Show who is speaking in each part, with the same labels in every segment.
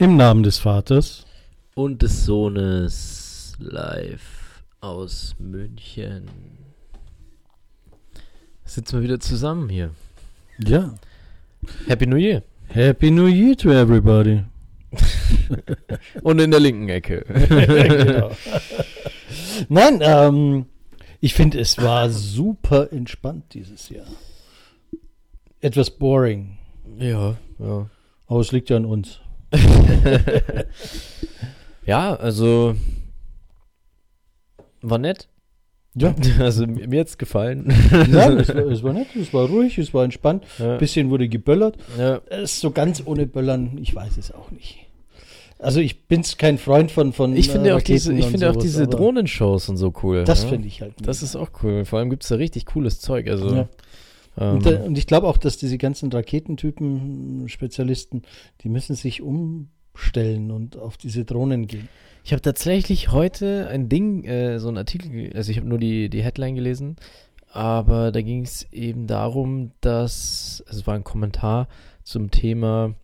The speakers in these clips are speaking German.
Speaker 1: Im Namen des Vaters
Speaker 2: und des Sohnes live aus München. Sitzen wir wieder zusammen hier.
Speaker 1: Ja.
Speaker 2: Happy New Year.
Speaker 1: Happy New Year to everybody.
Speaker 2: und in der linken Ecke.
Speaker 1: genau. Nein, ähm, ich finde, es war super entspannt dieses Jahr. Etwas boring.
Speaker 2: Ja, ja.
Speaker 1: Aber es liegt ja an uns.
Speaker 2: ja, also war nett.
Speaker 1: Ja.
Speaker 2: Also mir hat es gefallen.
Speaker 1: Ja, es war, es war nett, es war ruhig, es war entspannt.
Speaker 2: Ja.
Speaker 1: Ein bisschen wurde geböllert.
Speaker 2: Ja.
Speaker 1: Es ist so ganz ohne Böllern, ich weiß es auch nicht. Also ich bin kein Freund von von
Speaker 2: Ich finde
Speaker 1: äh,
Speaker 2: auch diese, ich finde auch
Speaker 1: sowas,
Speaker 2: diese
Speaker 1: aber
Speaker 2: Drohnenshows und so cool.
Speaker 1: Das
Speaker 2: ja.
Speaker 1: finde ich halt.
Speaker 2: Das
Speaker 1: mega.
Speaker 2: ist auch cool. Vor allem gibt es da richtig cooles Zeug. Also
Speaker 1: Ja.
Speaker 2: Ähm,
Speaker 1: Und, da, und ich glaube auch, dass diese ganzen Raketentypen, Spezialisten, die müssen sich umstellen und auf diese Drohnen gehen.
Speaker 2: Ich habe tatsächlich heute ein Ding, äh, so ein Artikel, also ich habe nur die, die Headline gelesen, aber da ging es eben darum, dass, also es war ein Kommentar zum Thema,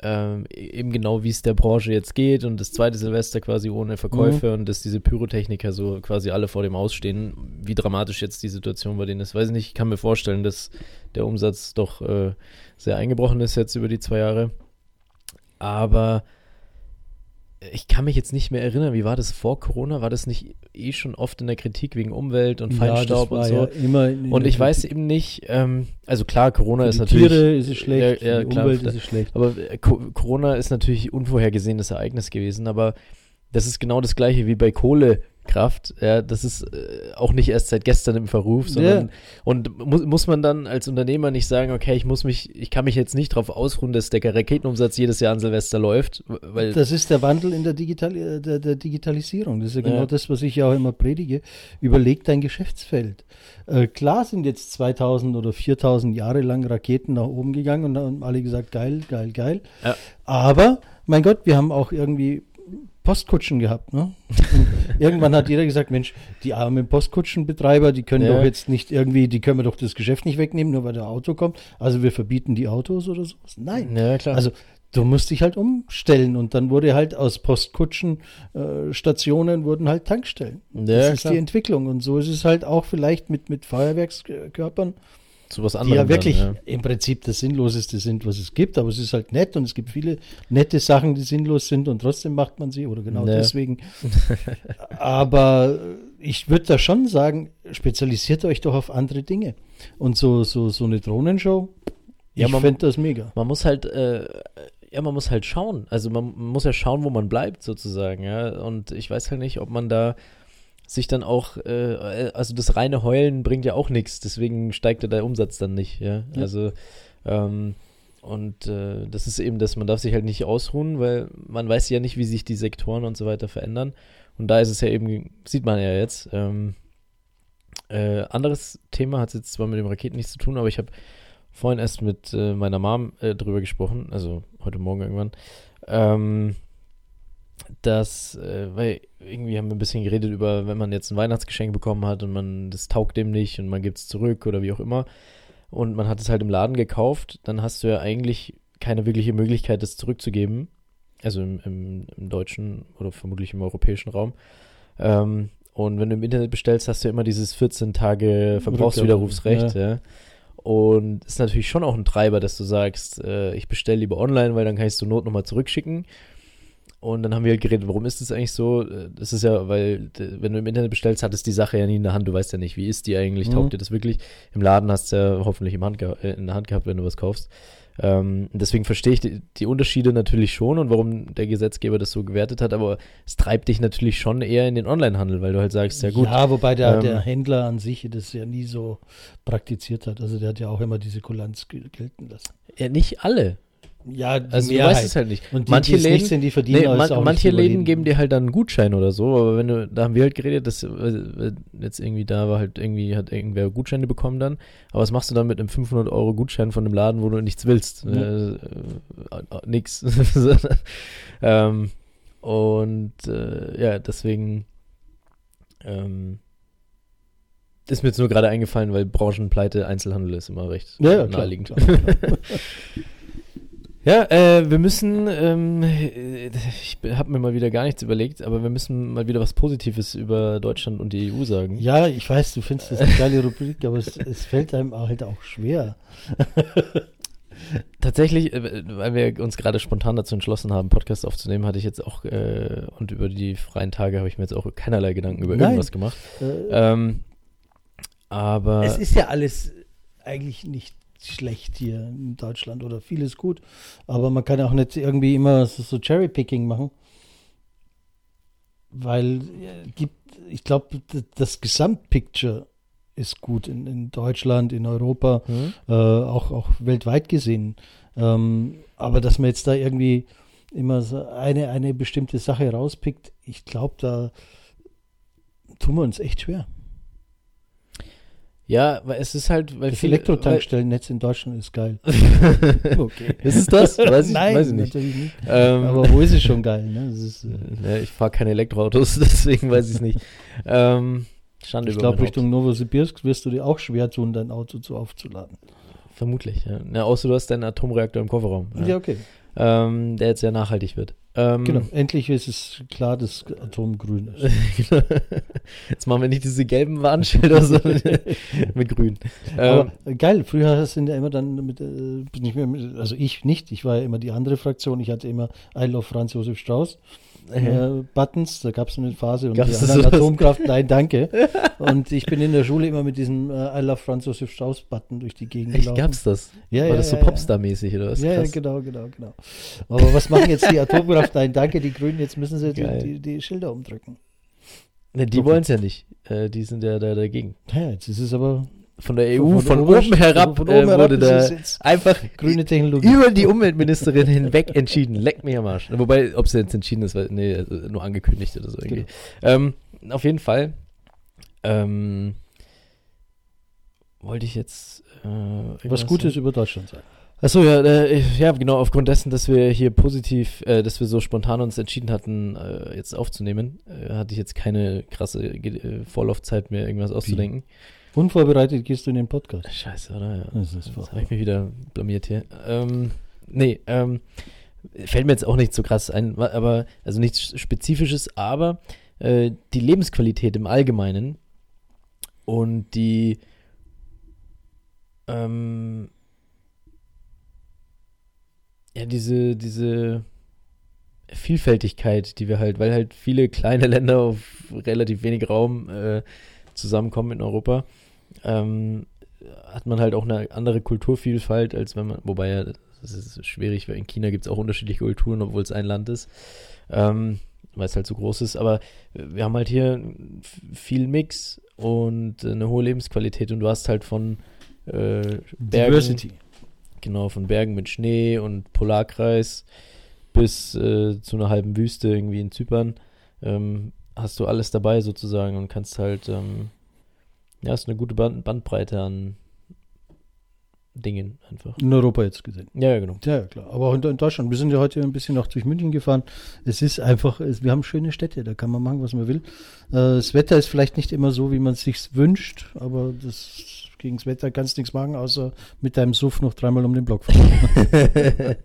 Speaker 2: ähm, eben genau wie es der Branche jetzt geht und das zweite Silvester quasi ohne Verkäufe und dass diese Pyrotechniker so quasi alle vor dem Ausstehen, wie dramatisch jetzt die Situation bei denen ist. Weiß ich nicht, ich kann mir vorstellen, dass der Umsatz doch äh, sehr eingebrochen ist jetzt über die zwei Jahre. Aber ich kann mich jetzt nicht mehr erinnern, wie war das vor Corona? War das nicht eh schon oft in der Kritik wegen Umwelt und Feinstaub und so?
Speaker 1: ja immer
Speaker 2: und ich weiß
Speaker 1: Kritik.
Speaker 2: eben nicht, ähm, also klar, Corona ist natürlich.
Speaker 1: Tiere ist es schlecht,
Speaker 2: Ja, ja, klar,
Speaker 1: Umwelt ist es schlecht.
Speaker 2: Aber äh, Co Corona ist natürlich unvorhergesehenes Ereignis gewesen, aber das ist genau das gleiche wie bei Kohlekraft. Ja, das ist äh, auch nicht erst seit gestern im Verruf, sondern
Speaker 1: Ja.
Speaker 2: und mu muss man dann als Unternehmer nicht sagen, okay, ich muss mich, ich kann mich jetzt nicht darauf ausruhen, dass der Raketenumsatz jedes Jahr an Silvester läuft, weil
Speaker 1: Das ist der Wandel in der, Digital äh, der, der Digitalisierung. Das ist ja genau
Speaker 2: Ja.
Speaker 1: das, was ich ja auch immer predige. Überleg dein Geschäftsfeld. Äh, klar sind jetzt 2000 oder 4000 Jahre lang Raketen nach oben gegangen und haben alle gesagt, geil, geil, geil.
Speaker 2: Ja.
Speaker 1: Aber, mein Gott, wir haben auch irgendwie Postkutschen gehabt. Ne? Irgendwann hat jeder gesagt, Mensch, die armen Postkutschenbetreiber, die können
Speaker 2: Ja.
Speaker 1: doch jetzt nicht irgendwie, die können wir doch das Geschäft nicht wegnehmen, nur weil der Auto kommt. Also wir verbieten die Autos oder sowas. Nein.
Speaker 2: ja klar.
Speaker 1: Also du musst dich halt umstellen und dann wurde halt aus Postkutschen äh, Stationen wurden halt Tankstellen.
Speaker 2: Ja,
Speaker 1: das ist
Speaker 2: klar.
Speaker 1: die Entwicklung und so ist es halt auch vielleicht mit mit Feuerwerkskörpern,
Speaker 2: zu was
Speaker 1: die
Speaker 2: anderem.
Speaker 1: ja wirklich
Speaker 2: Dann,
Speaker 1: im Prinzip das Sinnloseste sind, was es gibt, aber es ist halt nett und es gibt viele nette Sachen, die sinnlos sind und trotzdem macht man sie oder genau
Speaker 2: Ja.
Speaker 1: deswegen. aber ich würde da schon sagen, spezialisiert euch doch auf andere Dinge und so so so eine Drohnenshow.
Speaker 2: Ja,
Speaker 1: ich
Speaker 2: man-
Speaker 1: fände das mega.
Speaker 2: man muss halt, äh, ja, man muss halt schauen. Also man muss ja schauen, wo man bleibt, sozusagen, ja. Und ich weiß halt nicht, ob man da sich dann auch, äh, also das reine Heulen bringt ja auch nichts, deswegen steigt ja der Umsatz dann nicht, ja.
Speaker 1: Ja.
Speaker 2: Also, ähm, und äh, das ist eben das, man darf sich halt nicht ausruhen, weil man weiß ja nicht, wie sich die Sektoren und so weiter verändern. Und da ist es ja eben, sieht man ja jetzt. Ähm, äh, anderes Thema hat jetzt zwar mit dem Raketen nichts zu tun, aber ich habe vorhin erst mit äh, meiner Mom äh, drüber gesprochen, also heute Morgen irgendwann, ähm, dass, äh, weil irgendwie haben wir ein bisschen geredet über, wenn man jetzt ein Weihnachtsgeschenk bekommen hat und man, das taugt dem nicht und man gibt es zurück oder wie auch immer und man hat es halt im Laden gekauft, dann hast du ja eigentlich keine wirkliche Möglichkeit, das zurückzugeben, also im, im, im deutschen oder vermutlich im europäischen Raum. Ähm, und wenn du im Internet bestellst, hast du ja immer dieses 14 Tage Verbrauchswiderrufsrecht, ja. Und ist natürlich schon auch ein Treiber, dass du sagst, äh, ich bestelle lieber online, weil dann kann ich es zur Not nochmal zurückschicken. Und dann haben wir halt geredet, warum ist das eigentlich so? Das ist ja, weil, wenn du im Internet bestellst, hat es die Sache ja nie in der Hand. Du weißt ja nicht, wie ist die eigentlich,
Speaker 1: Mhm.
Speaker 2: taugt dir das wirklich? Im Laden hast du ja hoffentlich im Hand äh, in der Hand gehabt, wenn du was kaufst. Ähm, deswegen verstehe ich die, die Unterschiede natürlich schon und warum der Gesetzgeber das so gewertet hat, aber es treibt dich natürlich schon eher in den Onlinehandel, weil du halt sagst, ja gut,
Speaker 1: Ja, wobei der,
Speaker 2: Ähm,
Speaker 1: der Händler an sich das ja nie so praktiziert hat. Also der hat ja auch immer diese Kulanz gel- gelten lassen.
Speaker 2: ja, nicht alle.
Speaker 1: Ja, die
Speaker 2: Also du
Speaker 1: Mehrheit.
Speaker 2: weißt es halt nicht.
Speaker 1: Und die,
Speaker 2: manche
Speaker 1: die
Speaker 2: Läden,
Speaker 1: sind, die verdienen
Speaker 2: nee, man,
Speaker 1: auch
Speaker 2: manche Läden geben dir halt dann einen Gutschein oder so, aber wenn du, da haben wir halt geredet, dass äh, jetzt irgendwie da war halt irgendwie, hat irgendwer Gutscheine bekommen dann, aber was machst du dann mit einem 500 Euro Gutschein von einem Laden, wo du nichts willst?
Speaker 1: Ja.
Speaker 2: Äh, äh, äh, nix. ähm, und äh, ja, deswegen ähm, ist mir jetzt nur gerade eingefallen, weil Branchenpleite Einzelhandel ist immer recht
Speaker 1: Ja, ja,
Speaker 2: naheliegend.
Speaker 1: klar, klar.
Speaker 2: Ja, äh, wir müssen, ähm, ich habe mir mal wieder gar nichts überlegt, aber wir müssen mal wieder was Positives über Deutschland und die EU sagen.
Speaker 1: Ja, ich weiß, du findest das eine geile Rubrik, aber es, es fällt einem halt auch schwer.
Speaker 2: Tatsächlich, äh, weil wir uns gerade spontan dazu entschlossen haben, Podcast aufzunehmen, hatte ich jetzt auch, äh, und über die freien Tage habe ich mir jetzt auch keinerlei Gedanken über
Speaker 1: Nein.
Speaker 2: irgendwas gemacht.
Speaker 1: Äh,
Speaker 2: Ähm, aber
Speaker 1: es ist ja alles eigentlich nicht schlecht hier in Deutschland oder vieles gut, aber man kann auch nicht irgendwie immer so, Cherry-Picking machen, weil äh, gibt, ich glaube, das Gesamtpicture ist gut in, in Deutschland, in Europa,
Speaker 2: hm?
Speaker 1: äh, auch, auch weltweit gesehen. Ähm, aber dass man jetzt da irgendwie immer so eine, eine bestimmte Sache rauspickt, ich glaube, da tun wir uns echt schwer.
Speaker 2: Ja, weil es ist halt, weil
Speaker 1: Das
Speaker 2: viele,
Speaker 1: Elektrotankstellennetz in Deutschland ist geil. Okay.
Speaker 2: ist es das? Weiß ich,
Speaker 1: Nein,
Speaker 2: weiß ich nicht.
Speaker 1: natürlich nicht.
Speaker 2: Ähm,
Speaker 1: Aber wo ist es schon geil? Ne? Ist, äh,
Speaker 2: ja, ich fahre keine Elektroautos, deswegen weiß ich es nicht. ähm, Schande
Speaker 1: ich glaube, Richtung Novosibirsk wirst du dir auch schwer tun, dein Auto zu aufzuladen.
Speaker 2: Vermutlich, ja. ja. Außer du hast deinen Atomreaktor im Kofferraum.
Speaker 1: Ja,
Speaker 2: Ja.
Speaker 1: okay.
Speaker 2: Ähm, der jetzt sehr nachhaltig wird. Ähm,
Speaker 1: Genau. Endlich ist es klar, dass Atom grün ist.
Speaker 2: Genau. Jetzt machen wir nicht diese gelben Warnschilder, sondern mit grün. Ähm,
Speaker 1: Aber äh, geil, früher sind ja immer dann mit, äh, bin ich mehr mit, also ich nicht, ich war ja immer die andere Fraktion, ich hatte immer I love Franz Josef Strauß. Äh, Buttons, da gab es eine Phase und
Speaker 2: Gab's
Speaker 1: die anderen? Atomkraft, nein, danke. und ich bin in der Schule immer mit diesem äh, I love Franz Josef Strauß Button durch die Gegend
Speaker 2: Echt,
Speaker 1: gelaufen.
Speaker 2: gab's das?
Speaker 1: Ja,
Speaker 2: War
Speaker 1: ja,
Speaker 2: das so
Speaker 1: ja.
Speaker 2: Popstar-mäßig oder was?
Speaker 1: Ja, ja, genau, genau, genau. Aber was machen jetzt die Atomkraft? Nein, danke, die Grünen, jetzt müssen sie die, die, die Schilder umdrücken.
Speaker 2: Ne, die wollen es ja nicht. Äh, die sind ja da dagegen.
Speaker 1: Ja, jetzt ist es aber
Speaker 2: Von der EU, von,
Speaker 1: der
Speaker 2: oben
Speaker 1: Oberst-
Speaker 2: herab,
Speaker 1: von
Speaker 2: äh,
Speaker 1: oben herab
Speaker 2: wurde da einfach
Speaker 1: grüne Technologie.
Speaker 2: über die Umweltministerin hinweg entschieden. Leck mich am Arsch. Wobei, ob es jetzt entschieden ist, weil, nee, also nur angekündigt oder so irgendwie. Ähm, auf jeden Fall. Ähm, wollte ich jetzt äh,
Speaker 1: Was Gutes
Speaker 2: sagen?
Speaker 1: über Deutschland sagen.
Speaker 2: Achso, ja, äh, ja, genau, aufgrund dessen, dass wir hier positiv, äh, dass wir so spontan uns entschieden hatten, äh, jetzt aufzunehmen, äh, hatte ich jetzt keine krasse äh, Vorlaufzeit, mir irgendwas auszudenken.
Speaker 1: Unvorbereitet gehst du in den Podcast.
Speaker 2: Scheiße, oder? Ja.
Speaker 1: Das ist
Speaker 2: Jetzt habe ich mich wieder blamiert hier. Ähm, nee, ähm, fällt mir jetzt auch nicht so krass ein, aber, also nichts Spezifisches, aber äh, die Lebensqualität im Allgemeinen und die, ähm, ja, diese, diese Vielfältigkeit, die wir halt, weil halt viele kleine Länder auf relativ wenig Raum äh, zusammenkommen in Europa, ähm, hat man halt auch eine andere Kulturvielfalt, als wenn man, wobei ja, das ist schwierig, weil in China gibt es auch unterschiedliche Kulturen, obwohl es ein Land ist, ähm, weil es halt so groß ist, aber wir haben halt hier viel Mix und eine hohe Lebensqualität und du hast halt von äh, Bergen,
Speaker 1: Diversity.
Speaker 2: genau, von Bergen mit Schnee und Polarkreis bis äh, zu einer halben Wüste irgendwie in Zypern, ähm, hast du alles dabei sozusagen und kannst halt, ähm, ja, hast eine gute Band Bandbreite an Dingen einfach.
Speaker 1: In Europa jetzt gesehen.
Speaker 2: Ja, ja, genau.
Speaker 1: Ja, ja, klar. Aber auch in, in Deutschland. Wir sind ja heute ein bisschen noch durch München gefahren. Es ist einfach, es, wir haben schöne Städte, da kann man machen, was man will. Äh, das Wetter ist vielleicht nicht immer so, wie man es sich wünscht, aber das, gegen das Wetter kannst du nichts machen, außer mit deinem Suff noch dreimal um den Block fahren.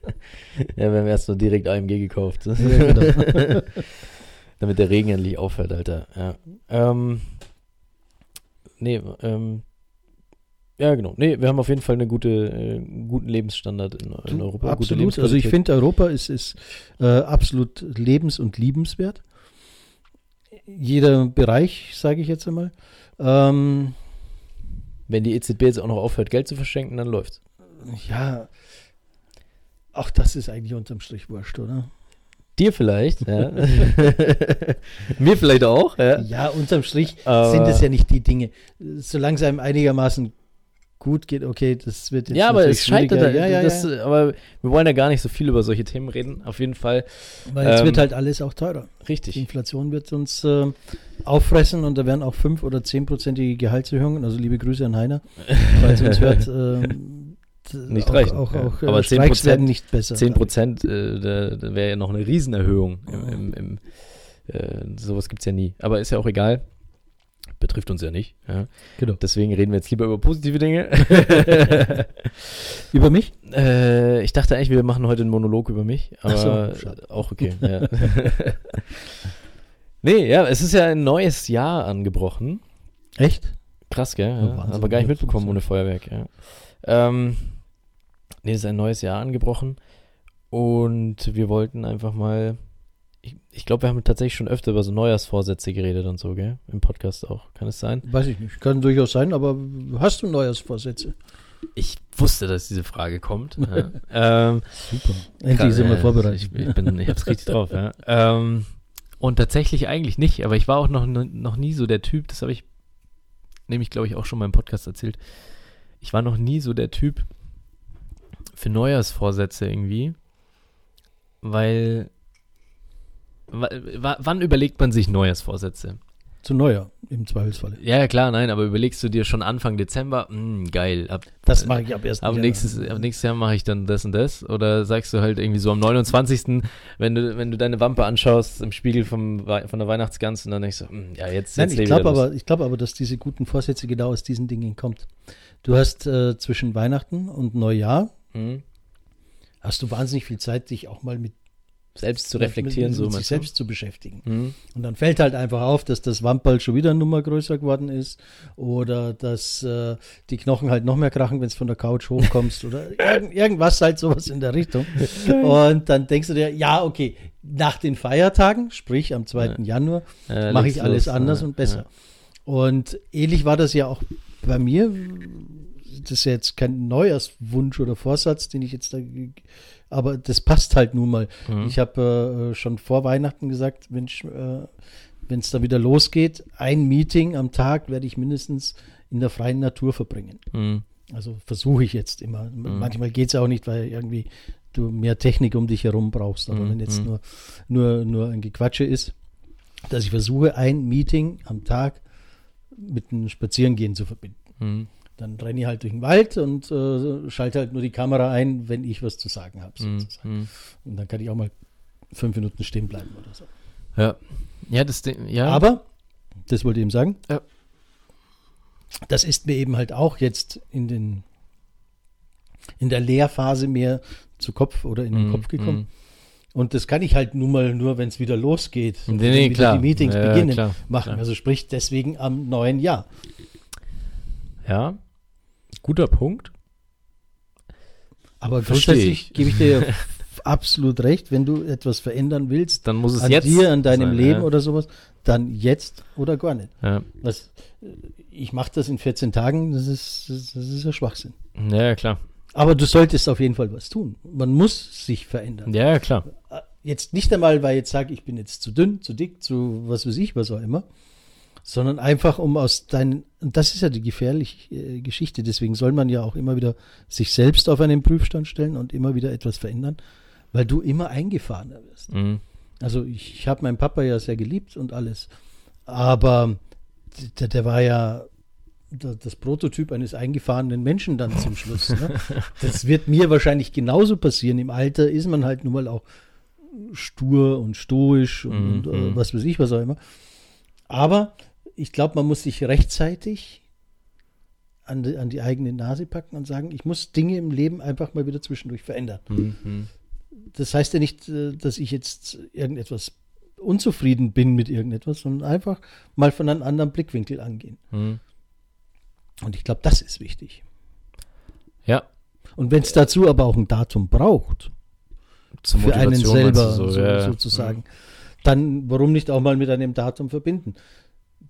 Speaker 2: ja, wir haben erst so direkt AMG gekauft.
Speaker 1: Ja, genau.
Speaker 2: Damit der Regen endlich aufhört, Alter. Ja. Ähm, nee, ähm, ja, genau. Nee, wir haben auf jeden Fall eine gute, äh, guten Lebensstandard in, in Europa.
Speaker 1: absolut. Also ich finde, Europa ist, ist äh, absolut lebens- und liebenswert. Jeder Bereich, sage ich jetzt einmal. Ähm,
Speaker 2: Wenn die EZB jetzt auch noch aufhört, Geld zu verschenken, dann läuft's.
Speaker 1: ja, auch das ist eigentlich unterm Strich wurscht, oder?
Speaker 2: Dir vielleicht, ja. Mir vielleicht auch, ja.
Speaker 1: Ja, unterm Strich
Speaker 2: Aber-
Speaker 1: sind es ja nicht die Dinge. Solange es einem einigermaßen gut geht, okay, das wird jetzt
Speaker 2: Ja, aber es scheitert.
Speaker 1: schwieriger.
Speaker 2: Ja,
Speaker 1: Ja, ja,
Speaker 2: das,
Speaker 1: ja.
Speaker 2: Aber wir wollen ja gar nicht so viel über solche Themen reden. Auf jeden Fall.
Speaker 1: Weil
Speaker 2: ähm,
Speaker 1: wird halt alles auch teurer. Die
Speaker 2: Richtig.
Speaker 1: Inflation wird uns äh, auffressen und da werden auch 5- oder 10-prozentige Gehaltserhöhungen, also liebe Grüße an Heiner, falls uns hört, ähm, d-
Speaker 2: Nicht
Speaker 1: auch,
Speaker 2: reichen,
Speaker 1: Auch,
Speaker 2: ja.
Speaker 1: auch, äh,
Speaker 2: Aber
Speaker 1: Streiks
Speaker 2: 10%
Speaker 1: werden nicht besser.
Speaker 2: 10 Prozent, äh, wäre ja noch eine Riesenerhöhung. Im,
Speaker 1: Ja.
Speaker 2: im, im, äh, sowas gibt es ja nie. Aber ist ja auch egal. betrifft uns ja nicht. Ja.
Speaker 1: Genau.
Speaker 2: Deswegen reden wir jetzt lieber über positive Dinge.
Speaker 1: Über mich?
Speaker 2: äh, ich dachte eigentlich, wir machen heute einen Monolog über mich,
Speaker 1: so,
Speaker 2: aber
Speaker 1: schade.
Speaker 2: auch okay. Ja. nee, ja, es ist ja ein neues Jahr angebrochen.
Speaker 1: Echt?
Speaker 2: Krass, gell?
Speaker 1: Oh,
Speaker 2: Ja,
Speaker 1: Wahnsinn,
Speaker 2: aber gar nicht mitbekommen ohne Feuerwerk, ja. Ähm, nee, es ist ein neues Jahr angebrochen und wir wollten einfach mal, ich, ich glaube, wir haben tatsächlich schon öfter über so Neujahrsvorsätze geredet und so, gell? Im Podcast auch. Kann es sein?
Speaker 1: Weiß ich nicht. Kann durchaus sein, aber hast du Neujahrsvorsätze?
Speaker 2: Ich wusste, dass diese Frage kommt. ja. ähm,
Speaker 1: Super. Endlich sind wir
Speaker 2: Ja,
Speaker 1: vorbereitet.
Speaker 2: Ich, ich, bin, ich hab's richtig drauf, ja. Ähm, und tatsächlich eigentlich nicht, aber ich war auch noch, noch nie so der Typ, das habe ich nämlich, glaube ich, auch schon mal im Podcast erzählt. Ich war noch nie so der Typ für Neujahrsvorsätze irgendwie, weil wa- wa- wann überlegt man sich Neujahrsvorsätze?
Speaker 1: Zu Neujahr, im Zweifelsfalle.
Speaker 2: Ja, klar, nein, aber überlegst du dir schon Anfang Dezember, hm, geil, ab,
Speaker 1: Das mache ich ab 1.
Speaker 2: aber
Speaker 1: Januar.
Speaker 2: nächstes, ab nächstes Jahr mache ich dann das und das. Oder sagst du halt irgendwie so am 29., wenn du, wenn du deine Wampe anschaust im Spiegel vom, von der Weihnachtsgans und dann denkst du, hm, ja, jetzt,
Speaker 1: Nein,
Speaker 2: jetzt
Speaker 1: ich glaube aber, ich glaube aber, dass diese guten Vorsätze genau aus diesen Dingen kommt. Du hast äh, zwischen Weihnachten und Neujahr
Speaker 2: Hm?
Speaker 1: hast du wahnsinnig viel Zeit, dich auch mal mit
Speaker 2: Selbst zu reflektieren,
Speaker 1: mit,
Speaker 2: so
Speaker 1: mit sich
Speaker 2: meinst du?
Speaker 1: selbst zu beschäftigen.
Speaker 2: Hm?
Speaker 1: Und dann fällt halt einfach auf, dass das Wamperl schon wieder eine Nummer größer geworden ist oder dass äh, die Knochen halt noch mehr krachen, wenn es von der Couch hochkommst oder irgend, irgendwas halt sowas in der Richtung. Und dann denkst du dir, ja, okay, nach den Feiertagen, sprich am 2. Januar,
Speaker 2: Äh,
Speaker 1: mache ich alles
Speaker 2: los,
Speaker 1: anders
Speaker 2: ja,
Speaker 1: und besser. Und ähnlich war das ja auch bei mir. Das ist ja jetzt kein Neujahrswunsch oder Vorsatz, den ich jetzt da, aber das passt halt nun mal.
Speaker 2: Mhm.
Speaker 1: Ich habe äh, schon vor Weihnachten gesagt, Mensch, äh, wenn es da wieder losgeht, ein Meeting am Tag werde ich mindestens in der freien Natur verbringen.
Speaker 2: Hm.
Speaker 1: Also versuche ich jetzt immer. Manchmal geht es auch nicht, weil irgendwie du mehr Technik um dich herum brauchst. Aber
Speaker 2: Mhm,
Speaker 1: wenn jetzt
Speaker 2: mhm.
Speaker 1: nur, nur, nur ein Gequatsche ist, dass ich versuche, ein Meeting am Tag mit einem Spazierengehen zu verbinden.
Speaker 2: Hm.
Speaker 1: Dann renne ich halt durch den Wald und äh, schalte halt nur die Kamera ein, wenn ich was zu sagen habe.
Speaker 2: Hm.
Speaker 1: sozusagen.
Speaker 2: Hm.
Speaker 1: Und dann kann ich auch mal fünf Minuten stehen bleiben oder so.
Speaker 2: Ja. Ja, das ja.
Speaker 1: Aber, das wollte ich eben sagen,
Speaker 2: Ja.
Speaker 1: das ist mir eben halt auch jetzt in den in der Lehrphase mehr zu Kopf oder in den
Speaker 2: Hm,
Speaker 1: Kopf gekommen. Und das kann ich halt nun mal nur, wenn es wieder losgeht,
Speaker 2: Nee, nee, klar.
Speaker 1: die Meetings
Speaker 2: Ja,
Speaker 1: beginnen,
Speaker 2: klar,
Speaker 1: machen.
Speaker 2: klar.
Speaker 1: Also sprich deswegen am neuen Jahr.
Speaker 2: Ja. Guter Punkt.
Speaker 1: Aber grundsätzlich
Speaker 2: ich.
Speaker 1: gebe ich dir absolut recht, wenn du etwas verändern willst,
Speaker 2: Dann muss es
Speaker 1: an
Speaker 2: jetzt
Speaker 1: dir, an deinem
Speaker 2: sein,
Speaker 1: Leben
Speaker 2: ja.
Speaker 1: oder sowas, dann jetzt oder gar nicht.
Speaker 2: Ja.
Speaker 1: Was, ich mache das in 14 Tagen, das ist, das ist ja Schwachsinn.
Speaker 2: ja, klar.
Speaker 1: Aber du solltest auf jeden Fall was tun. Man muss sich verändern.
Speaker 2: Ja, klar.
Speaker 1: Jetzt nicht einmal, weil ich jetzt sage, ich bin jetzt zu dünn, zu dick, zu was weiß ich, was auch immer, sondern einfach um aus deinen, und das ist ja die gefährliche äh, Geschichte, deswegen soll man ja auch immer wieder sich selbst auf einen Prüfstand stellen und immer wieder etwas verändern, weil du immer eingefahrener wirst.
Speaker 2: Mhm.
Speaker 1: Also ich, ich habe meinen Papa ja sehr geliebt und alles, aber der, der war ja das Prototyp eines eingefahrenen Menschen dann zum Schluss. Ne? Das wird mir wahrscheinlich genauso passieren. Im Alter ist man halt nun mal auch stur und stoisch und, und
Speaker 2: Mhm.
Speaker 1: äh, was weiß ich, was auch immer. Aber ich glaube, man muss sich rechtzeitig an die, an die eigene Nase packen und sagen, ich muss Dinge im Leben einfach mal wieder zwischendurch verändern.
Speaker 2: Mhm.
Speaker 1: Das heißt ja nicht, äh, dass ich jetzt irgendetwas unzufrieden bin mit irgendetwas, sondern einfach mal von einem anderen Blickwinkel angehen.
Speaker 2: Mhm.
Speaker 1: Und ich glaube, das ist wichtig.
Speaker 2: Ja.
Speaker 1: Und wenn es dazu aber auch ein Datum braucht,
Speaker 2: Zur
Speaker 1: für einen
Speaker 2: Motivation meinst
Speaker 1: selber
Speaker 2: du
Speaker 1: so,
Speaker 2: ja, ja.
Speaker 1: sozusagen, dann warum nicht auch mal mit einem Datum verbinden?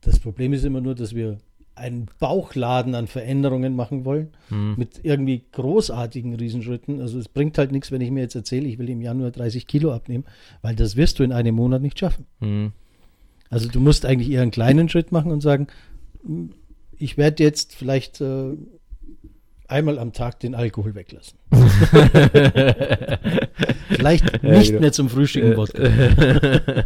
Speaker 1: Das Problem ist immer nur, dass wir einen Bauchladen an Veränderungen machen wollen,
Speaker 2: Mhm.
Speaker 1: mit irgendwie großartigen Riesenschritten. Also es bringt halt nichts, wenn ich mir jetzt erzähle, ich will im Januar 30 Kilo abnehmen, weil das wirst du in einem Monat nicht schaffen.
Speaker 2: Mhm.
Speaker 1: Also du musst eigentlich eher einen kleinen Schritt machen und sagen, ich werde jetzt vielleicht äh, einmal am Tag den Alkohol weglassen. vielleicht nicht
Speaker 2: genau.
Speaker 1: mehr zum Frühstücken Wodka.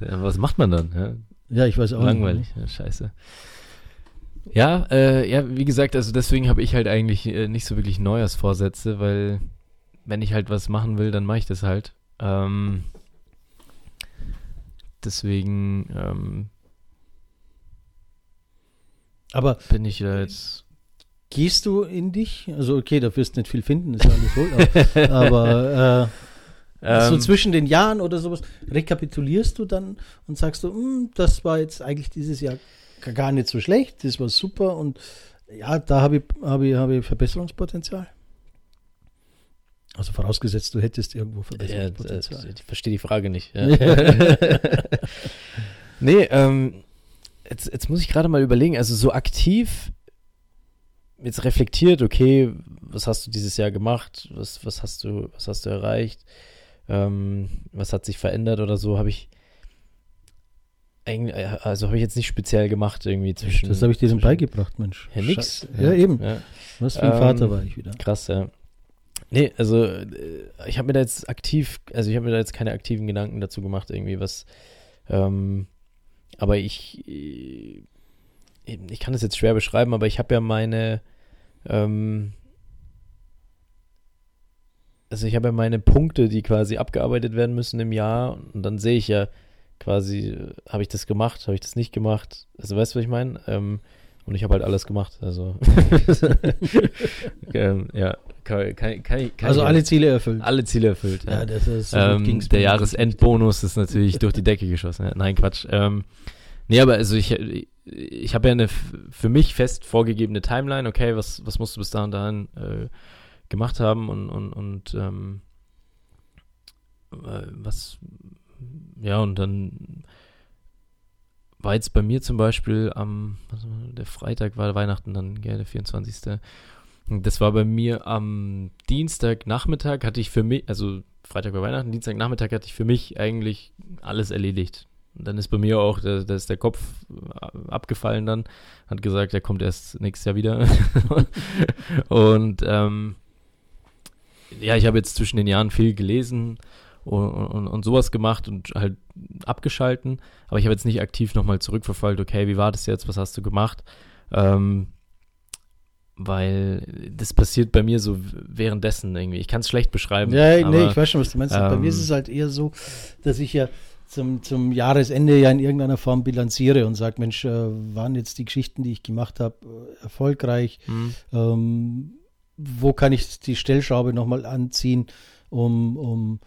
Speaker 2: was macht man dann? Ja?
Speaker 1: Ich weiß auch
Speaker 2: Langweilig, ja, scheiße. Ja, äh, ja, wie gesagt, also deswegen habe ich halt eigentlich äh, nicht so wirklich Neujahrsvorsätze, weil wenn ich halt was machen will, dann mache ich das halt. Ähm, deswegen, ähm,
Speaker 1: Aber
Speaker 2: bin ich da jetzt.
Speaker 1: gehst du in dich? Also okay, da wirst du nicht viel finden, ist ja alles wohl. Aber, aber äh, so
Speaker 2: Ähm,
Speaker 1: zwischen den Jahren oder sowas, rekapitulierst du dann und sagst du, "Hm, das war jetzt eigentlich dieses Jahr gar nicht so schlecht, das war super und ja, da habe ich, habe ich, habe ich Verbesserungspotenzial. Also vorausgesetzt, du hättest irgendwo
Speaker 2: ja,
Speaker 1: Verbesserungspotenzial.
Speaker 2: äh, ich verstehe die Frage nicht. Ja. nee, ähm, jetzt, jetzt muss ich gerade mal überlegen, also so aktiv jetzt reflektiert, okay, was hast du dieses Jahr gemacht, was, was hast du, was hast du erreicht, ähm, was hat sich verändert oder so, habe ich also habe ich jetzt nicht speziell gemacht irgendwie zwischen.
Speaker 1: das habe ich dir denn
Speaker 2: zwischen-
Speaker 1: beigebracht, Mensch.
Speaker 2: Ja, nix.
Speaker 1: Sche- Ja, eben.
Speaker 2: Ja.
Speaker 1: Was für ein
Speaker 2: Ähm,
Speaker 1: Vater war ich wieder.
Speaker 2: Krass, ja. Nee, also äh, ich habe mir da jetzt aktiv, also ich habe mir da jetzt keine aktiven Gedanken dazu gemacht, irgendwie was. Ähm, aber ich, äh, ich kann das jetzt schwer beschreiben, aber ich habe ja meine, ähm, also ich habe ja meine Punkte, die quasi abgearbeitet werden müssen im Jahr und dann sehe ich ja quasi, äh, habe ich das gemacht, habe ich das nicht gemacht. Also weißt du, was ich meine? Ähm, und ich habe halt alles gemacht, also ähm, ja, kann, kann, kann,
Speaker 1: Also alle Ziele erfüllt.
Speaker 2: alle Ziele erfüllt. Ja.
Speaker 1: Ja, das ist so
Speaker 2: ähm, der. Jahresendbonus ist natürlich durch die Decke geschossen. Ja. Nein, Quatsch. Ähm, nee, aber also ich, ich habe ja eine für mich fest vorgegebene Timeline. Okay, was, was musst du bis dahin dahin äh, gemacht haben und, und, und ähm, äh, was, ja, und dann war jetzt bei mir zum Beispiel am, der Freitag war Weihnachten dann, gell, der 24. Das war bei mir am Dienstagnachmittag, hatte ich für mich, also Freitag war Weihnachten, Dienstagnachmittag hatte ich für mich eigentlich alles erledigt. Und dann ist bei mir auch, da, da ist der Kopf äh, abgefallen dann, hat gesagt, er kommt erst nächstes Jahr wieder. und ähm, ja, ich habe jetzt zwischen den Jahren viel gelesen und, und, und sowas gemacht und halt abgeschalten, aber ich habe jetzt nicht aktiv nochmal zurückverfolgt, okay, wie war das jetzt, was hast du gemacht? Ähm, weil das passiert bei mir so währenddessen irgendwie. Ich kann es schlecht beschreiben.
Speaker 1: Ja, nee,
Speaker 2: aber,
Speaker 1: ich weiß schon, was du meinst. Bei mir ist
Speaker 2: ähm,
Speaker 1: es halt eher so, dass ich ja zum, zum Jahresende ja in irgendeiner Form bilanziere und sage, Mensch, äh, waren jetzt die Geschichten, die ich gemacht habe, äh, erfolgreich?
Speaker 2: Hm,
Speaker 1: Ähm, wo kann ich die Stellschraube nochmal anziehen, um, um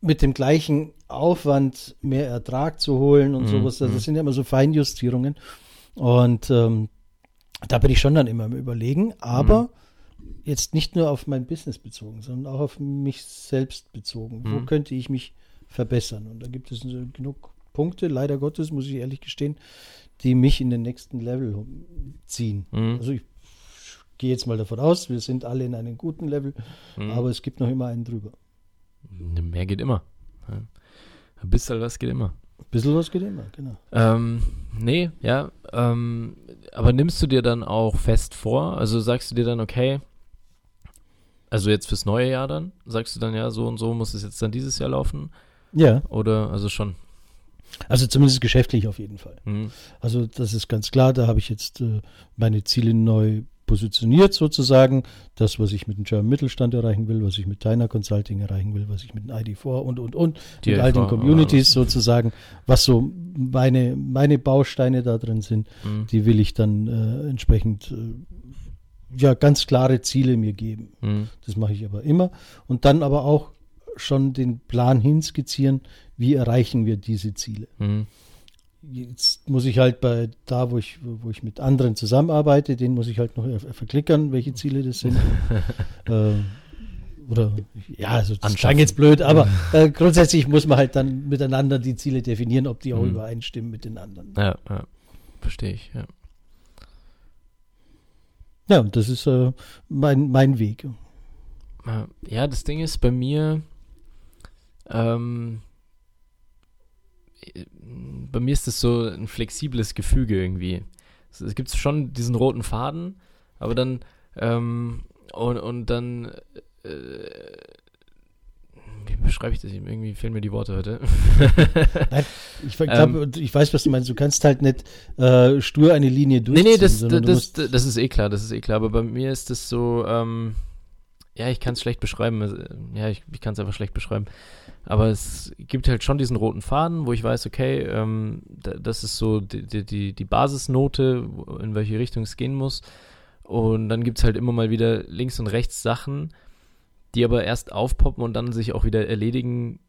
Speaker 1: mit dem gleichen Aufwand mehr Ertrag zu holen und
Speaker 2: Mhm,
Speaker 1: sowas. Also
Speaker 2: mhm.
Speaker 1: Das sind ja immer so Feinjustierungen. Und ähm, da bin ich schon dann immer am Überlegen, aber
Speaker 2: Mhm.
Speaker 1: jetzt nicht nur auf mein Business bezogen, sondern auch auf mich selbst bezogen. Wo
Speaker 2: Mhm.
Speaker 1: könnte ich mich verbessern? Und da gibt es genug Punkte, leider Gottes, muss ich ehrlich gestehen, die mich in den nächsten Level ziehen.
Speaker 2: hm,
Speaker 1: Also ich gehe jetzt mal davon aus, wir sind alle in einem guten Level,
Speaker 2: hm.
Speaker 1: aber es gibt noch immer einen drüber.
Speaker 2: Mehr geht immer. Ein bisschen was geht immer.
Speaker 1: Ein bisschen was geht immer, genau.
Speaker 2: Ähm, nee, ja. Ähm, aber nimmst du dir dann auch fest vor? Also sagst du dir dann, okay, also jetzt fürs neue Jahr dann? Sagst du dann, ja, so und so muss es jetzt dann dieses Jahr laufen?
Speaker 1: Ja,
Speaker 2: Oder, also schon?
Speaker 1: also zumindest geschäftlich auf jeden Fall.
Speaker 2: Hm,
Speaker 1: Also das ist ganz klar, da habe ich jetzt äh, meine Ziele neu positioniert sozusagen. Das, was ich mit dem German Mittelstand erreichen will, was ich mit Tyner Consulting erreichen will, was ich mit dem ID4 und, und, und,
Speaker 2: Die
Speaker 1: mit all den
Speaker 2: ID4,
Speaker 1: Communities sozusagen, was so meine, meine Bausteine da drin sind,
Speaker 2: hm,
Speaker 1: die will ich dann äh, entsprechend äh, ja ganz klare Ziele mir geben.
Speaker 2: hm,
Speaker 1: Das mache ich aber immer. Und dann aber auch schon den Plan hinskizzieren, wie erreichen wir diese Ziele.
Speaker 2: hm,
Speaker 1: Jetzt muss ich halt bei da, wo ich, wo ich mit anderen zusammenarbeite, den muss ich halt noch ver- verklickern, welche Ziele das sind. äh, oder ja, also das
Speaker 2: Anschaffen.
Speaker 1: klang jetzt blöd, aber äh, grundsätzlich muss man halt dann miteinander die Ziele definieren, ob die auch
Speaker 2: Mhm.
Speaker 1: übereinstimmen mit den anderen.
Speaker 2: ja, ja. Verstehe ich, ja.
Speaker 1: Ja, und das ist äh, mein, mein Weg.
Speaker 2: Ja, das Ding ist bei mir, ähm, äh, bei mir ist das so ein flexibles Gefüge irgendwie. Es, gibt schon diesen roten Faden, aber dann, ähm, und, und dann, äh, wie beschreibe ich das? Irgendwie fehlen mir die Worte heute.
Speaker 1: Ich, glaub, ich weiß, was du meinst. Du kannst halt nicht äh, stur eine Linie
Speaker 2: Nee,
Speaker 1: durchziehen.
Speaker 2: nee, das,
Speaker 1: sondern du
Speaker 2: das,
Speaker 1: musst-
Speaker 2: das ist eh klar, das ist eh klar. Aber bei mir ist das so, ähm, ja, ich kann es schlecht beschreiben. Also, Ja, ich, ich kann es einfach schlecht beschreiben. Aber es gibt halt schon diesen roten Faden, wo ich weiß, okay, ähm, da, das ist so die, die, die, Basisnote, in welche Richtung es gehen muss. Und dann gibt es halt immer mal wieder links und rechts Sachen, die aber erst aufpoppen und dann sich auch wieder erledigen,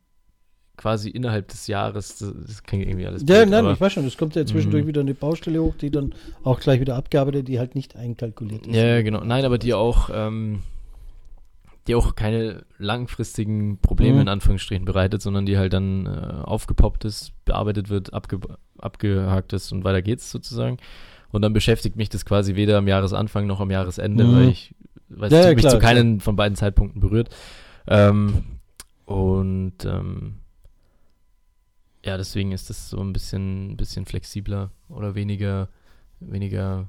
Speaker 2: quasi innerhalb des Jahres. Das, das klingt irgendwie alles
Speaker 1: Ja,
Speaker 2: blöd,
Speaker 1: nein, ich weiß schon, es kommt ja zwischendurch
Speaker 2: Mhm.
Speaker 1: wieder eine Baustelle hoch, die dann auch gleich wieder abgearbeitet, die halt nicht einkalkuliert ist.
Speaker 2: Ja, ja, genau. Nein, aber die auch, ähm, die auch keine langfristigen Probleme
Speaker 1: Mhm.
Speaker 2: in Anführungsstrichen bereitet, sondern die halt dann äh, aufgepoppt ist, bearbeitet wird, abge abgehakt ist und weiter geht's sozusagen. Und dann beschäftigt mich das quasi weder am Jahresanfang noch am Jahresende,
Speaker 1: Mhm.
Speaker 2: weil ich, weil es
Speaker 1: Ja, ja,
Speaker 2: mich
Speaker 1: klar,
Speaker 2: zu keinen von beiden Zeitpunkten berührt. Ähm, und ähm, ja, deswegen ist das so ein bisschen, bisschen flexibler oder weniger, weniger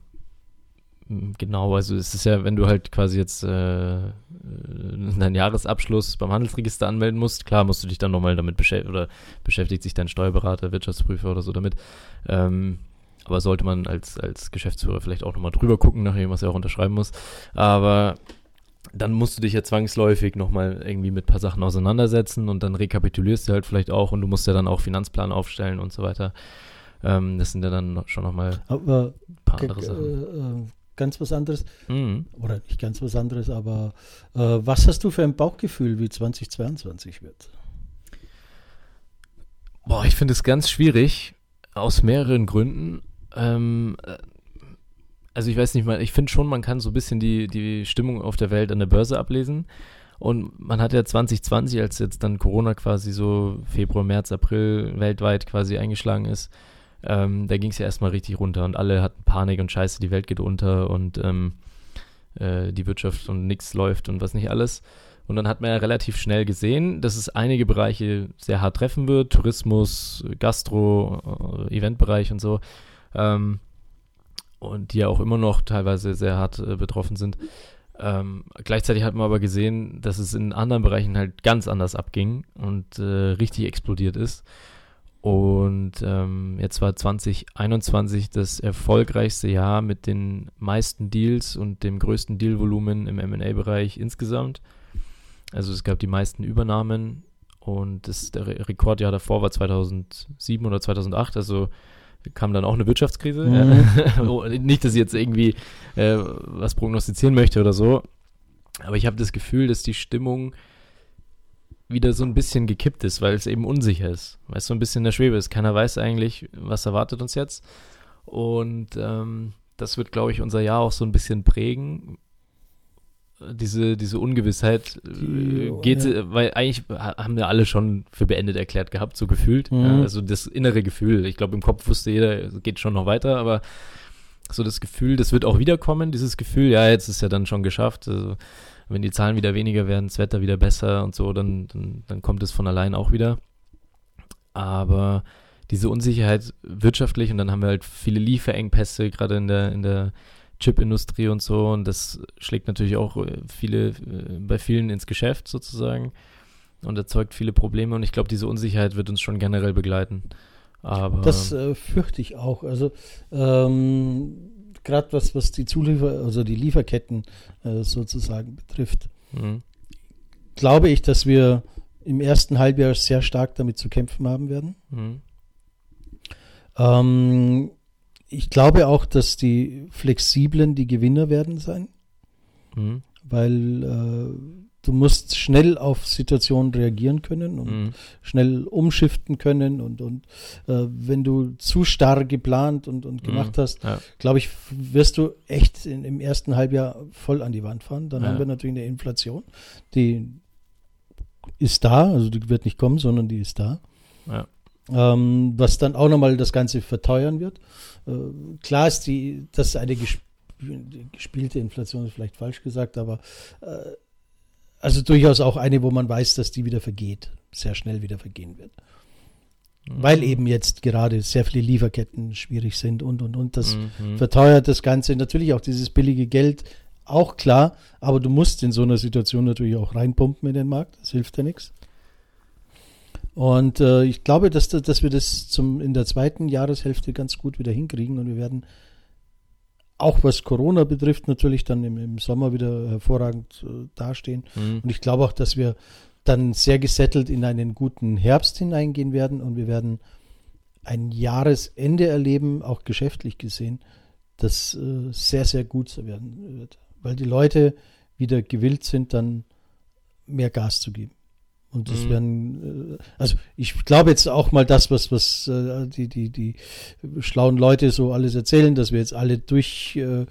Speaker 2: genau. Also es ist ja, wenn du halt quasi jetzt äh, äh, deinen Jahresabschluss beim Handelsregister anmelden musst, klar musst du dich dann nochmal damit beschäftigen oder beschäftigt sich dein Steuerberater, Wirtschaftsprüfer oder so damit. Ähm, aber sollte man als, als Geschäftsführer vielleicht auch nochmal drüber gucken, nachdem was er auch unterschreiben muss. Aber dann musst du dich ja zwangsläufig nochmal irgendwie mit ein paar Sachen auseinandersetzen und dann rekapitulierst du halt vielleicht auch und du musst ja dann auch Finanzplan aufstellen und so weiter. Ähm, das sind ja dann schon nochmal ein paar andere Sachen.
Speaker 1: Ganz was anderes,
Speaker 2: Mhm.
Speaker 1: oder nicht ganz was anderes, aber äh, was hast du für ein Bauchgefühl, wie 2022 wird?
Speaker 2: Boah, ich finde es ganz schwierig, aus mehreren Gründen. Ähm, äh, also ich weiß nicht mal, ich finde schon, man kann so ein bisschen die, die Stimmung auf der Welt an der Börse ablesen. Und man hat ja 2020, als jetzt dann Corona quasi so Februar, März, April weltweit quasi eingeschlagen ist, ähm, da ging es ja erstmal richtig runter und alle hatten Panik und Scheiße, die Welt geht unter und ähm, äh, die Wirtschaft und nichts läuft und was nicht alles. Und dann hat man ja relativ schnell gesehen, dass es einige Bereiche sehr hart treffen wird. Tourismus, Gastro, äh, Eventbereich und so. Ähm, und die ja auch immer noch teilweise sehr hart äh, betroffen sind. Ähm, gleichzeitig hat man aber gesehen, dass es in anderen Bereichen halt ganz anders abging und äh, richtig explodiert ist. Und ähm, jetzt war 2021 das erfolgreichste Jahr mit den meisten Deals und dem größten Dealvolumen im M&A-Bereich insgesamt. Also es gab die meisten Übernahmen und das, der Re Rekordjahr davor war 2007 oder 2008, also kam dann auch eine Wirtschaftskrise.
Speaker 1: Mhm.
Speaker 2: Oh, Nicht, dass ich jetzt irgendwie äh, was prognostizieren möchte oder so, aber ich habe das Gefühl, dass die Stimmung wieder so ein bisschen gekippt ist, weil es eben unsicher ist, weil es so ein bisschen in der Schwebe ist. Keiner weiß eigentlich, was erwartet uns jetzt. Und ähm, das wird, glaube ich, unser Jahr auch so ein bisschen prägen. Diese, diese Ungewissheit äh,
Speaker 1: Die-
Speaker 2: geht,
Speaker 1: ja.
Speaker 2: äh, weil eigentlich ha- haben wir alle schon für beendet erklärt gehabt, so gefühlt.
Speaker 1: Mhm.
Speaker 2: Ja, also das innere Gefühl. Ich glaube, im Kopf wusste jeder, es geht schon noch weiter, aber so das Gefühl, das wird auch wiederkommen, dieses Gefühl, ja, jetzt ist ja dann schon geschafft. Also, wenn die Zahlen wieder weniger werden, das Wetter wieder besser und so, dann, dann, dann kommt es von allein auch wieder. Aber diese Unsicherheit wirtschaftlich und dann haben wir halt viele Lieferengpässe, gerade in der, in der Chipindustrie und so, und das schlägt natürlich auch äh, viele, äh, bei vielen ins Geschäft sozusagen und erzeugt viele Probleme und ich glaube, diese Unsicherheit wird uns schon generell begleiten. Aber
Speaker 1: Das äh, fürchte ich auch. Also ähm, gerade was, was die Zuliefer, also die Lieferketten äh, sozusagen betrifft,
Speaker 2: mh,
Speaker 1: glaube ich, dass wir im ersten Halbjahr sehr stark damit zu kämpfen haben werden.
Speaker 2: mh,
Speaker 1: Ähm, ich glaube auch, dass die Flexiblen die Gewinner werden sein,
Speaker 2: mh,
Speaker 1: weil äh, du musst schnell auf Situationen reagieren können und
Speaker 2: mh,
Speaker 1: schnell umschiften können und, und äh, wenn du zu starr geplant und, und gemacht
Speaker 2: Mhm,
Speaker 1: hast,
Speaker 2: ja.
Speaker 1: glaube ich, wirst du echt in, im ersten Halbjahr voll an die Wand fahren. Dann
Speaker 2: Ja.
Speaker 1: haben wir natürlich eine Inflation, die ist da, also die wird nicht kommen, sondern die ist da.
Speaker 2: Ja.
Speaker 1: Ähm, was dann auch nochmal das Ganze verteuern wird. Äh, klar ist die, das ist eine gesp gespielte Inflation, ist vielleicht falsch gesagt, aber äh, also durchaus auch eine, wo man weiß, dass die wieder vergeht, sehr schnell wieder vergehen wird. Weil eben jetzt gerade sehr viele Lieferketten schwierig sind und und und. Das
Speaker 2: Mhm.
Speaker 1: verteuert das Ganze. Natürlich auch dieses billige Geld, auch klar, aber du musst in so einer Situation natürlich auch reinpumpen in den Markt. Das hilft ja nichts. Und äh, ich glaube, dass, dass wir das zum, in der zweiten Jahreshälfte ganz gut wieder hinkriegen und wir werden auch was Corona betrifft, natürlich dann im, im Sommer wieder hervorragend äh, dastehen.
Speaker 2: Mhm.
Speaker 1: Und ich glaube auch, dass wir dann sehr gesettelt in einen guten Herbst hineingehen werden und wir werden ein Jahresende erleben, auch geschäftlich gesehen, das äh, sehr, sehr gut so werden wird. Weil die Leute wieder gewillt sind, dann mehr Gas zu geben. Und das
Speaker 2: Mhm.
Speaker 1: werden, äh, also ich glaube jetzt auch mal das, was, was äh, die, die, die schlauen Leute so alles erzählen, dass wir jetzt alle durch äh,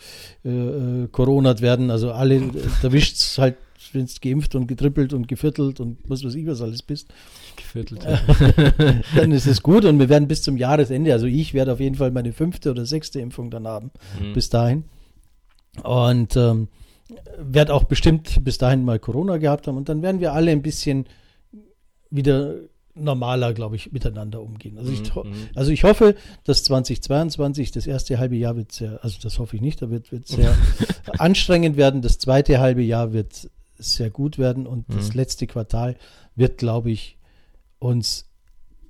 Speaker 1: äh, Coronat werden, also alle, da wischt's halt, wenn es geimpft und getrippelt und geviertelt und was weiß ich was alles bist,
Speaker 2: Geviertelt.
Speaker 1: dann ist es gut und wir werden bis zum Jahresende, also ich werde auf jeden Fall meine fünfte oder sechste Impfung dann haben,
Speaker 2: Mhm.
Speaker 1: bis dahin. Und ähm, werde auch bestimmt bis dahin mal Corona gehabt haben und dann werden wir alle ein bisschen wieder normaler, glaube ich, miteinander umgehen. Also ich, ho-
Speaker 2: Mhm.
Speaker 1: also ich hoffe, dass 2022, das erste halbe Jahr wird sehr, also das hoffe ich nicht, da wird, wird sehr anstrengend werden. Das zweite halbe Jahr wird sehr gut werden und das
Speaker 2: Mhm.
Speaker 1: letzte Quartal wird, glaube ich, uns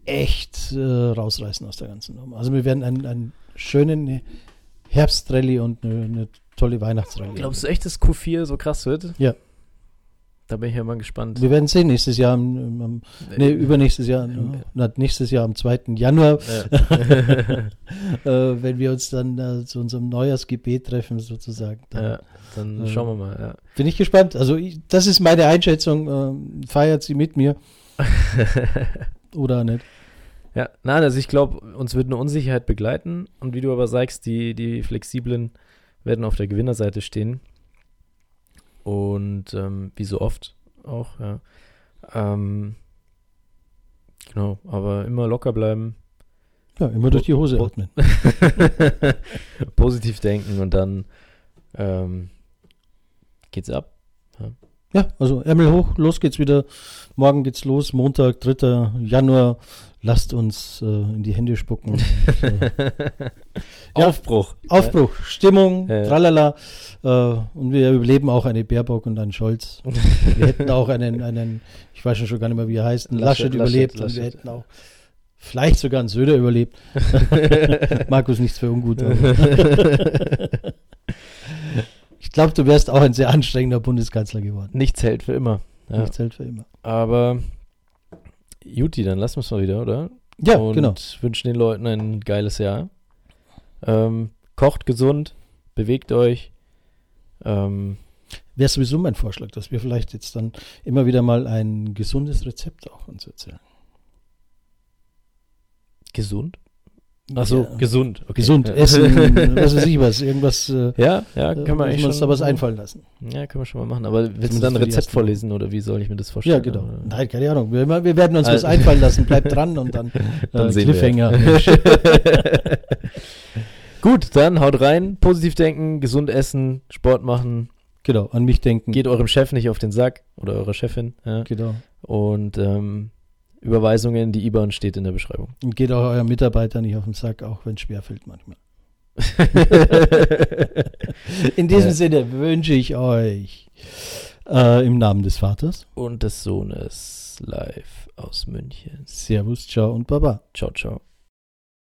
Speaker 1: echt äh, rausreißen aus der ganzen Nummer. Also wir werden einen, einen schönen Herbstrally und eine, eine tolle Weihnachtsrallye.
Speaker 2: Glaubst du echt, dass Q4 so krass wird?
Speaker 1: Ja.
Speaker 2: Da bin ich ja mal gespannt.
Speaker 1: Wir werden sehen, nächstes Jahr, am, am, am, nee, übernächstes Jahr, na, nächstes Jahr am 2. Januar,
Speaker 2: Ja.
Speaker 1: äh, wenn wir uns dann äh, zu unserem Neujahrsgebet treffen, sozusagen. Dann
Speaker 2: ja, dann
Speaker 1: Äh,
Speaker 2: schauen wir mal. Ja.
Speaker 1: Bin ich gespannt. Also ich, das ist meine Einschätzung. ähm, feiert sie mit mir oder nicht?
Speaker 2: Ja, nein, also ich glaube, uns wird eine Unsicherheit begleiten und wie du aber sagst, die, die Flexiblen werden auf der Gewinnerseite stehen. Und ähm, wie so oft auch, ja. Ähm, genau, aber immer locker bleiben,
Speaker 1: Ja, immer durch die Hose atmen.
Speaker 2: positiv denken und dann ähm, geht's ab.
Speaker 1: Ja, also Ärmel hoch, los geht's wieder. Morgen geht's los, Montag, 3. Januar. Lasst uns äh, in die Hände spucken. Und, äh, Ja.
Speaker 2: Aufbruch.
Speaker 1: Aufbruch, Stimmung,
Speaker 2: Ja.
Speaker 1: tralala. Äh, und wir überleben auch eine Baerbock und einen Scholz. Wir hätten auch einen, einen, ich weiß schon gar nicht mehr, wie er heißt, einen Laschet,
Speaker 2: Laschet,
Speaker 1: überlebt
Speaker 2: Laschet,
Speaker 1: und wir
Speaker 2: Laschet.
Speaker 1: hätten auch vielleicht sogar einen Söder überlebt. Markus, nichts für ungut. ich glaube, du wärst auch ein sehr anstrengender Bundeskanzler geworden.
Speaker 2: Nichts hält für immer. Ja.
Speaker 1: Nichts hält für immer.
Speaker 2: Aber Juti, dann lassen wir es mal wieder, oder?
Speaker 1: Ja,
Speaker 2: und
Speaker 1: genau.
Speaker 2: wünschen den Leuten ein geiles Jahr. Ähm, kocht gesund, bewegt euch. Ähm,
Speaker 1: Wäre sowieso mein Vorschlag, dass wir vielleicht jetzt dann immer wieder mal ein gesundes Rezept auch uns erzählen.
Speaker 2: gesund? Achso,
Speaker 1: Ja.
Speaker 2: gesund. Okay.
Speaker 1: Gesund essen, was weiß ich was, irgendwas. Äh,
Speaker 2: Ja, ja,
Speaker 1: äh,
Speaker 2: kann man eigentlich
Speaker 1: uns
Speaker 2: schon.
Speaker 1: da was einfallen lassen.
Speaker 2: Ja, können wir schon mal machen. Aber willst du dann ein Rezept vorlesen oder wie soll ich mir das vorstellen?
Speaker 1: Ja, genau.
Speaker 2: Oder?
Speaker 1: Nein, keine Ahnung. Wir, wir werden uns was
Speaker 2: Also-
Speaker 1: einfallen lassen. Bleibt dran und dann,
Speaker 2: Dann
Speaker 1: äh. Cliffhanger.
Speaker 2: Gut, dann haut rein, positiv denken, gesund essen, Sport machen,
Speaker 1: genau, an mich denken.
Speaker 2: geht eurem Chef nicht auf den Sack oder eurer Chefin. Ja.
Speaker 1: Genau.
Speaker 2: Und ähm, Überweisungen, die IBAN steht in der Beschreibung.
Speaker 1: Und geht auch euer Mitarbeiter nicht auf den Sack, auch wenn es schwerfällt manchmal. In diesem
Speaker 2: Ja.
Speaker 1: Sinne wünsche ich euch äh, im Namen des Vaters
Speaker 2: Und des Sohnes live aus München.
Speaker 1: Servus, ciao und baba.
Speaker 2: Ciao, ciao.